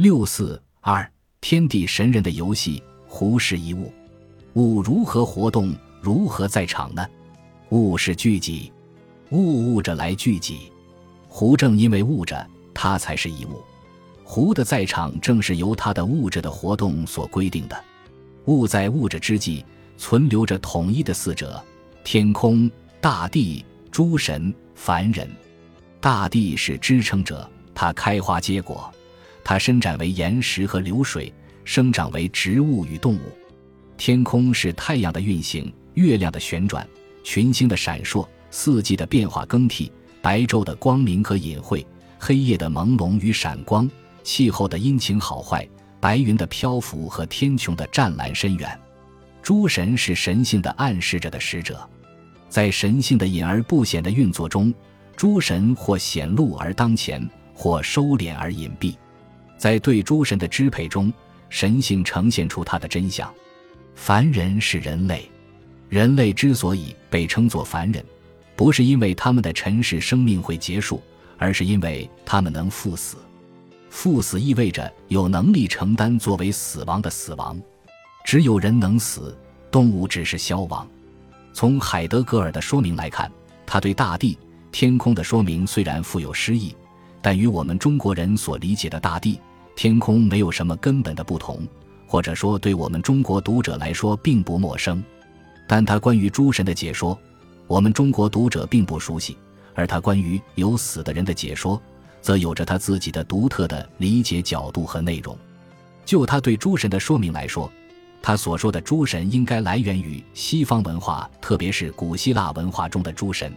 六四二，天地神人的游戏。胡是一物，物如何活动？如何在场呢？物是聚集，物物着来聚集。胡正因为物着，它才是一物。胡的在场正是由它的物着的活动所规定的。物在物着之际，存留着统一的四者：天空、大地、诸神、凡人。大地是支撑者，它开花结果，它伸展为岩石和流水，生长为植物与动物。天空是太阳的运行，月亮的旋转，群星的闪烁，四季的变化更替，白昼的光明和隐晦，黑夜的朦胧与闪光，气候的阴晴好坏，白云的漂浮和天穹的湛蓝深远。诸神是神性的暗示着的使者，在神性的隐而不显的运作中。诸神或显露而当前，或收敛而隐蔽，在对诸神的支配中，神性呈现出它的真相。凡人是人类，人类之所以被称作凡人，不是因为他们的尘世生命会结束，而是因为他们能赴死。赴死意味着有能力承担作为死亡的死亡。只有人能死，动物只是消亡。从海德格尔的说明来看，他对大地。天空的说明虽然富有诗意，但与我们中国人所理解的大地、天空没有什么根本的不同，或者说对我们中国读者来说并不陌生。但他关于诸神的解说，我们中国读者并不熟悉；而他关于有死的人的解说，则有着他自己的独特的理解角度和内容。就他对诸神的说明来说，他所说的诸神应该来源于西方文化，特别是古希腊文化中的诸神。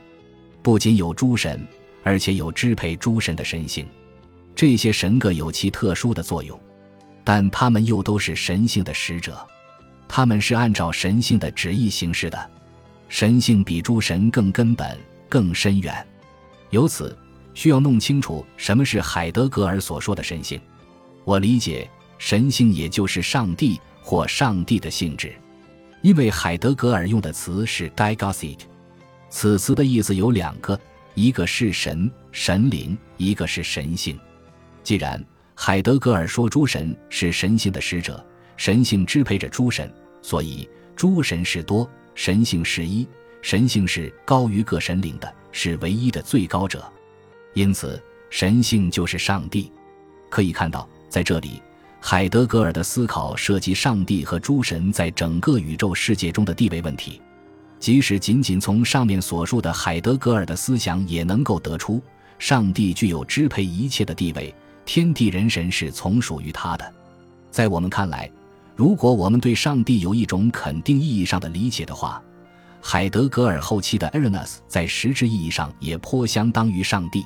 不仅有诸神，而且有支配诸神的神性。这些神各有其特殊的作用，但他们又都是神性的使者。他们是按照神性的旨意行事的。神性比诸神更根本、更深远。由此，需要弄清楚什么是海德格尔所说的神性。我理解，神性也就是上帝或上帝的性质，因为海德格尔用的词是 d i g o s i t 此词的意思有两个，一个是神、神灵，一个是神性。既然海德格尔说诸神是神性的使者，神性支配着诸神，所以诸神是多，神性是一，神性是高于各神灵的，是唯一的最高者。因此，神性就是上帝。可以看到，在这里，海德格尔的思考涉及上帝和诸神在整个宇宙世界中的地位问题。即使仅仅从上面所述的海德格尔的思想，也能够得出，上帝具有支配一切的地位，天地人神是从属于他的。在我们看来，如果我们对上帝有一种肯定意义上的理解的话，海德格尔后期的 e r n e s 在实质意义上也颇相当于上帝。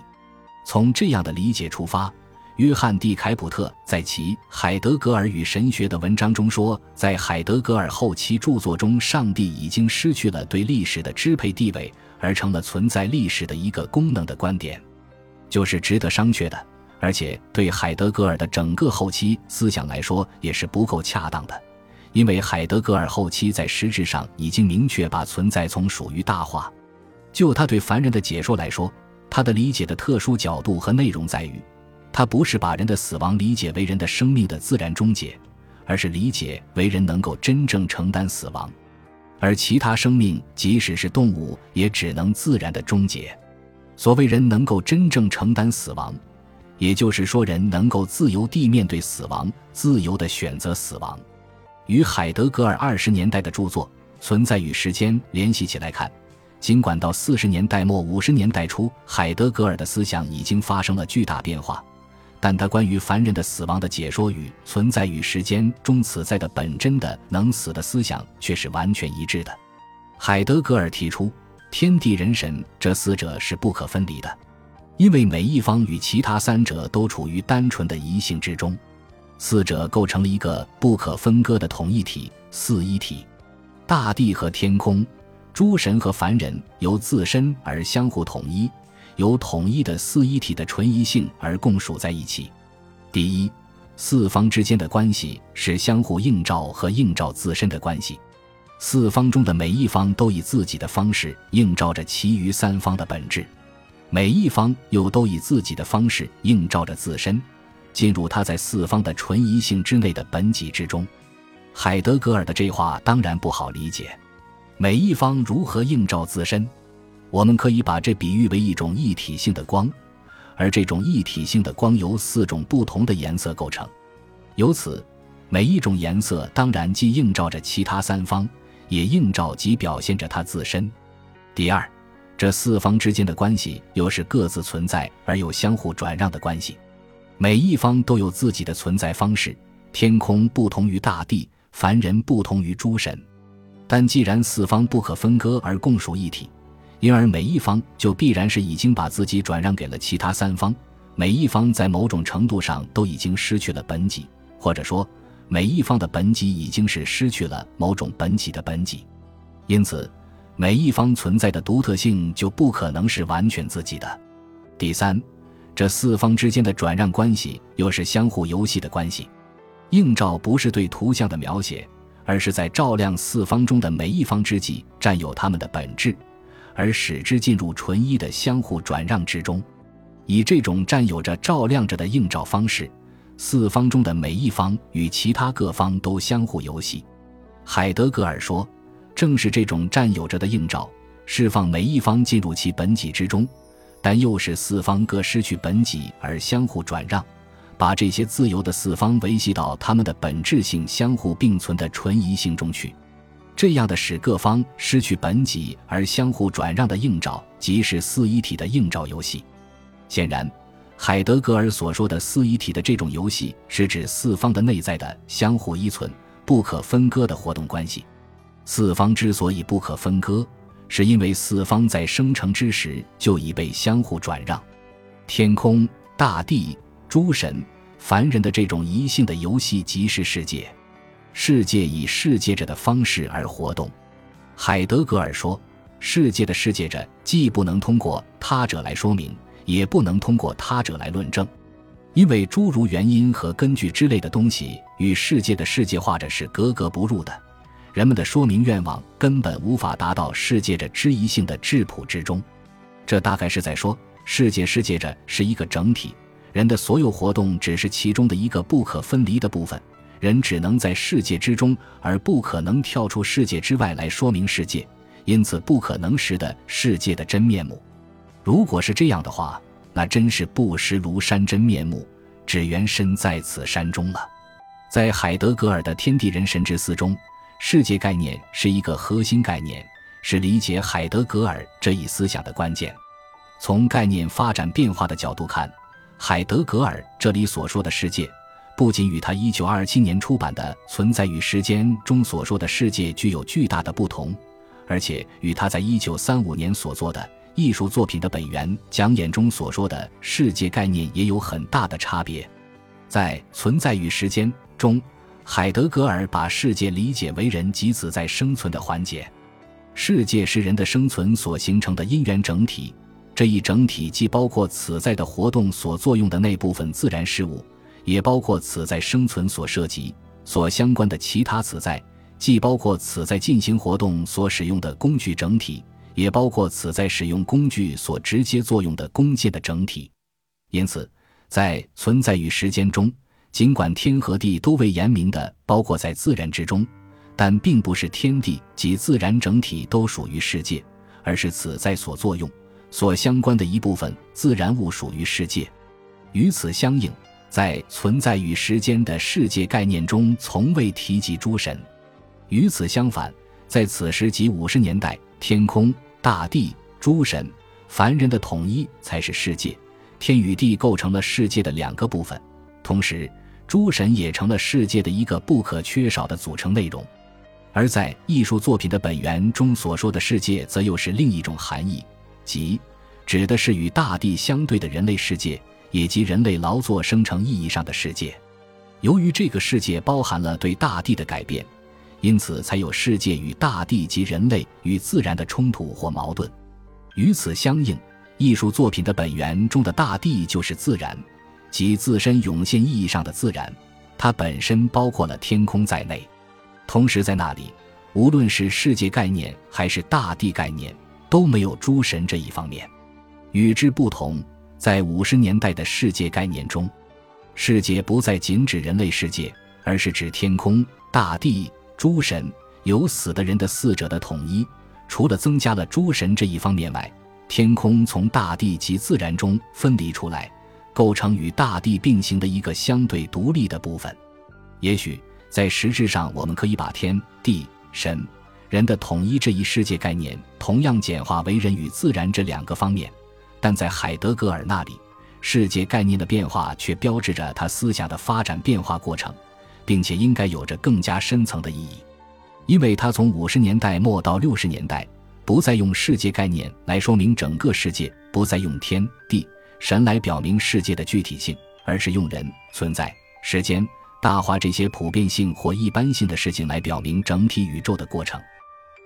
从这样的理解出发。约翰·蒂凯普特在其《海德格尔与神学》的文章中说，在海德格尔后期著作中，上帝已经失去了对历史的支配地位，而成了存在历史的一个功能的观点，就是值得商榷的，而且对海德格尔的整个后期思想来说也是不够恰当的，因为海德格尔后期在实质上已经明确把存在从属于大化。就他对凡人的解说来说，他的理解的特殊角度和内容在于。他不是把人的死亡理解为人的生命的自然终结，而是理解为人能够真正承担死亡，而其他生命，即使是动物，也只能自然的终结。所谓人能够真正承担死亡，也就是说人能够自由地面对死亡，自由地选择死亡。与海德格尔二十年代的著作《存在与时间》联系起来看，尽管到四十年代末五十年代初，海德格尔的思想已经发生了巨大变化。但他关于凡人的死亡的解说与存在与时间中此在的本真的能死的思想却是完全一致的。海德格尔提出，天地人神这四者是不可分离的，因为每一方与其他三者都处于单纯的一性之中，四者构成了一个不可分割的统一体——四一体。大地和天空，诸神和凡人由自身而相互统一。由统一的四一体的纯一性而共属在一起。第一，四方之间的关系是相互映照和映照自身的关系。四方中的每一方都以自己的方式映照着其余三方的本质，每一方又都以自己的方式映照着自身，进入它在四方的纯一性之内的本己之中。海德格尔的这话当然不好理解，每一方如何映照自身？我们可以把这比喻为一种一体性的光，而这种一体性的光由四种不同的颜色构成。由此，每一种颜色当然既映照着其他三方，也映照及表现着它自身。第二，这四方之间的关系又是各自存在而又相互转让的关系。每一方都有自己的存在方式，天空不同于大地，凡人不同于诸神。但既然四方不可分割而共属一体，因而每一方就必然是已经把自己转让给了其他三方。每一方在某种程度上都已经失去了本己，或者说，每一方的本己已经是失去了某种本己的本己。因此，每一方存在的独特性就不可能是完全自己的。第三。这四方之间的转让关系又是相互游戏的关系。映照不是对图像的描写，而是在照亮四方中的每一方之际占有它们的本质，而使之进入纯一的相互转让之中。以这种占有着照亮着的映照方式，四方中的每一方与其他各方都相互游戏。海德格尔说，正是这种占有着的映照，释放每一方进入其本体之中。但又是四方各失去本己而相互转让，把这些自由的四方维系到他们的本质性相互并存的纯一性中去。这样的使各方失去本己而相互转让的映照，即是四一体的映照游戏。显然，海德格尔所说的四一体的这种游戏，是指四方的内在的相互依存、不可分割的活动关系。四方之所以不可分割。是因为四方在生成之时就已被相互转让，天空、大地、诸神、凡人的这种一性的游戏即是世界，世界以世界者的方式而活动。海德格尔说，世界的世界者既不能通过他者来说明，也不能通过他者来论证，因为诸如原因和根据之类的东西与世界的世界化者是格格不入的。人们的说明愿望根本无法达到世界着知疑性的质朴之中，这大概是在说世界世界着是一个整体，人的所有活动只是其中的一个不可分离的部分，人只能在世界之中，而不可能跳出世界之外来说明世界，因此不可能识得世界的真面目。如果是这样的话，那真是不识庐山真面目，只缘身在此山中了。在海德格尔的天地人神之思中。世界概念是一个核心概念，是理解海德格尔这一思想的关键。从概念发展变化的角度看，海德格尔这里所说的世界，不仅与他1927年出版的《存在与时间》中所说的世界具有巨大的不同，而且与他在1935年所做的艺术作品的本源讲演中所说的世界概念也有很大的差别。在《存在与时间》中。海德格尔把世界理解为人及此在生存的环节，世界是人的生存所形成的因缘整体。这一整体既包括此在的活动所作用的那部分自然事物，也包括此在生存所涉及、所相关的其他此在；既包括此在进行活动所使用的工具整体，也包括此在使用工具所直接作用的工件的整体。因此，在存在与时间中。尽管天和地都未言明的包括在自然之中，但并不是天地及自然整体都属于世界，而是此在所作用、所相关的一部分自然物属于世界。与此相应，在存在与时间的世界概念中，从未提及诸神。与此相反，在此时及五十年代，天空、大地、诸神、凡人的统一才是世界。天与地构成了世界的两个部分，同时。诸神也成了世界的一个不可缺少的组成内容，而在艺术作品的本源中所说的世界，则又是另一种含义，即指的是与大地相对的人类世界，以及人类劳作生成意义上的世界。由于这个世界包含了对大地的改变，因此才有世界与大地及人类与自然的冲突或矛盾。与此相应，艺术作品的本源中的大地就是自然。即自身涌现意义上的自然，它本身包括了天空在内。同时，在那里，无论是世界概念还是大地概念，都没有诸神这一方面。与之不同，在五十年代的世界概念中，世界不再仅指人类世界，而是指天空、大地、诸神、有死的人的四者的统一。除了增加了诸神这一方面外，天空从大地及自然中分离出来，构成与大地并行的一个相对独立的部分。也许在实质上，我们可以把天地神人的统一这一世界概念同样简化为人与自然这两个方面，但在海德格尔那里。世界概念的变化，却标志着他思想的发展变化过程，并且应该有着更加深层的意义，因为他从五十年代末到六十年代，不再用世界概念来说明整个世界，不再用天地神来表明世界的具体性，而是用人存在、时间、大化这些普遍性或一般性的事情来表明整体宇宙的过程。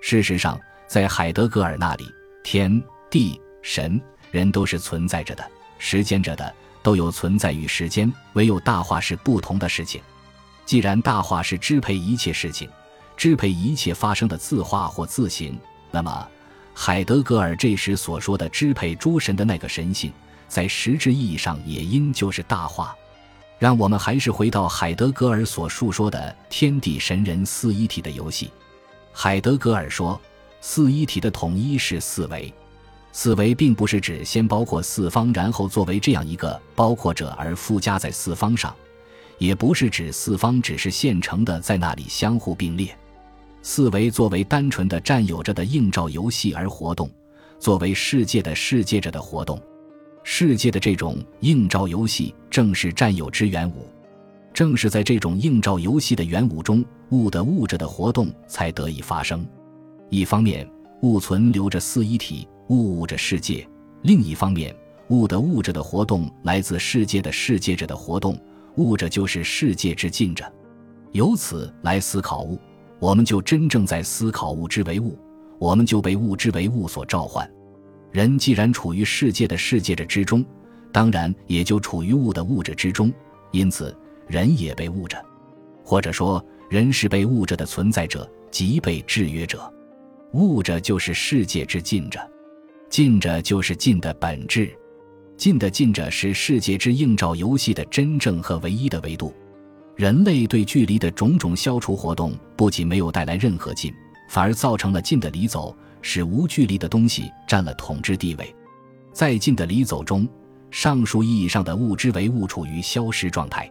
事实上，在海德格尔那里，天地神人都是存在着的。时间着的都有存在与时间，唯有大化是不同的事情。既然大化是支配一切事情、支配一切发生的自化或自行，那么海德格尔这时所说的支配诸神的那个神性，在实质意义上也应就是大化。让我们还是回到海德格尔所述说的天地神人四一体的游戏。海德格尔说，四一体的统一是四维。四维并不是指先包括四方，然后作为这样一个包括者而附加在四方上，也不是指四方只是现成的在那里相互并列。四维作为单纯的占有着的映照游戏而活动，作为世界的世界着的活动，世界的这种映照游戏正是占有之元武，正是在这种映照游戏的元武中，物的物着的活动才得以发生。一方面，物存留着四一体。物物着世界，另一方面，物的物质的活动来自世界的世界者的活动，物者就是世界之近者。由此来思考物，我们就真正在思考物之为物，我们就被物之为物所召唤。人既然处于世界的世界者之中，当然也就处于物的物质之中，因此人也被物着，或者说，人是被物着的存在者，即被制约者。物着就是世界之近者。近着就是近的本质，近的近着是世界之映照游戏的真正和唯一的维度。人类对距离的种种消除活动，不仅没有带来任何近，反而造成了近的离走，使无距离的东西占了统治地位。在近的离走中，上述意义上的物之为物处于消失状态。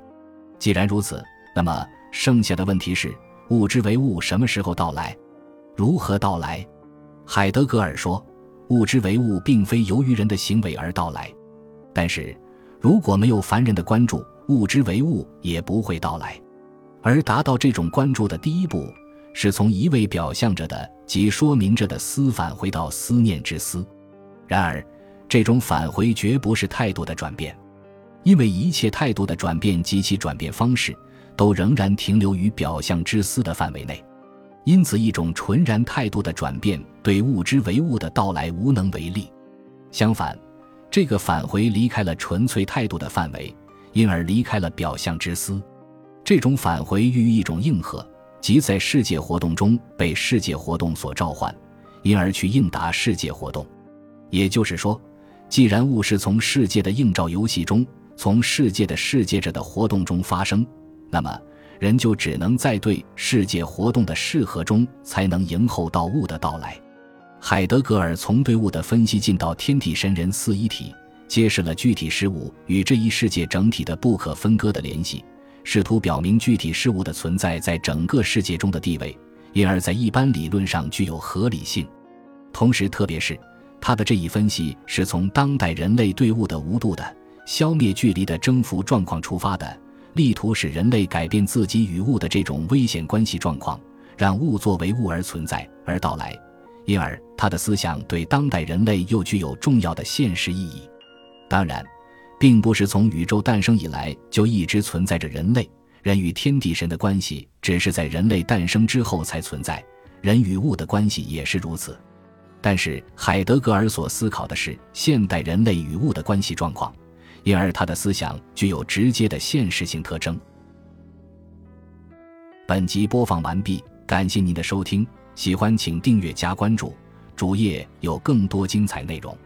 既然如此，那么剩下的问题是：物之为物什么时候到来？如何到来？海德格尔说。物之为物，并非由于人的行为而到来，但是如果没有凡人的关注，物之为物也不会到来。而达到这种关注的第一步，是从一味表象着的即说明着的思返回到思念之思。然而，这种返回绝不是态度的转变，因为一切态度的转变及其转变方式，都仍然停留于表象之思的范围内。因此，一种纯然态度的转变对物之为物的到来无能为力。相反，这个返回离开了纯粹态度的范围，因而离开了表象之思。这种返回寓意一种应和，即在世界活动中被世界活动所召唤，因而去应答世界活动。也就是说，既然物是从世界的映照游戏中，从世界的世界者的活动中发生，那么。人就只能在对世界活动的适合中，才能迎候到物的到来。海德格尔从对物的分析进到天体神人四一体，揭示了具体事物与这一世界整体的不可分割的联系，试图表明具体事物的存在在整个世界中的地位，因而，在一般理论上具有合理性。同时，特别是他的这一分析是从当代人类对物的无度的消灭距离的征服状况出发的。力图使人类改变自己与物的这种危险关系状况，让物作为物而存在而到来，因而他的思想对当代人类又具有重要的现实意义。当然，并不是从宇宙诞生以来就一直存在着人类人与天地神的关系，只是在人类诞生之后才存在。人与物的关系也是如此。但是海德格尔所思考的是现代人类与物的关系状况。因而，他的思想具有直接的现实性特征。本集播放完毕，感谢您的收听，喜欢请订阅加关注，主页有更多精彩内容。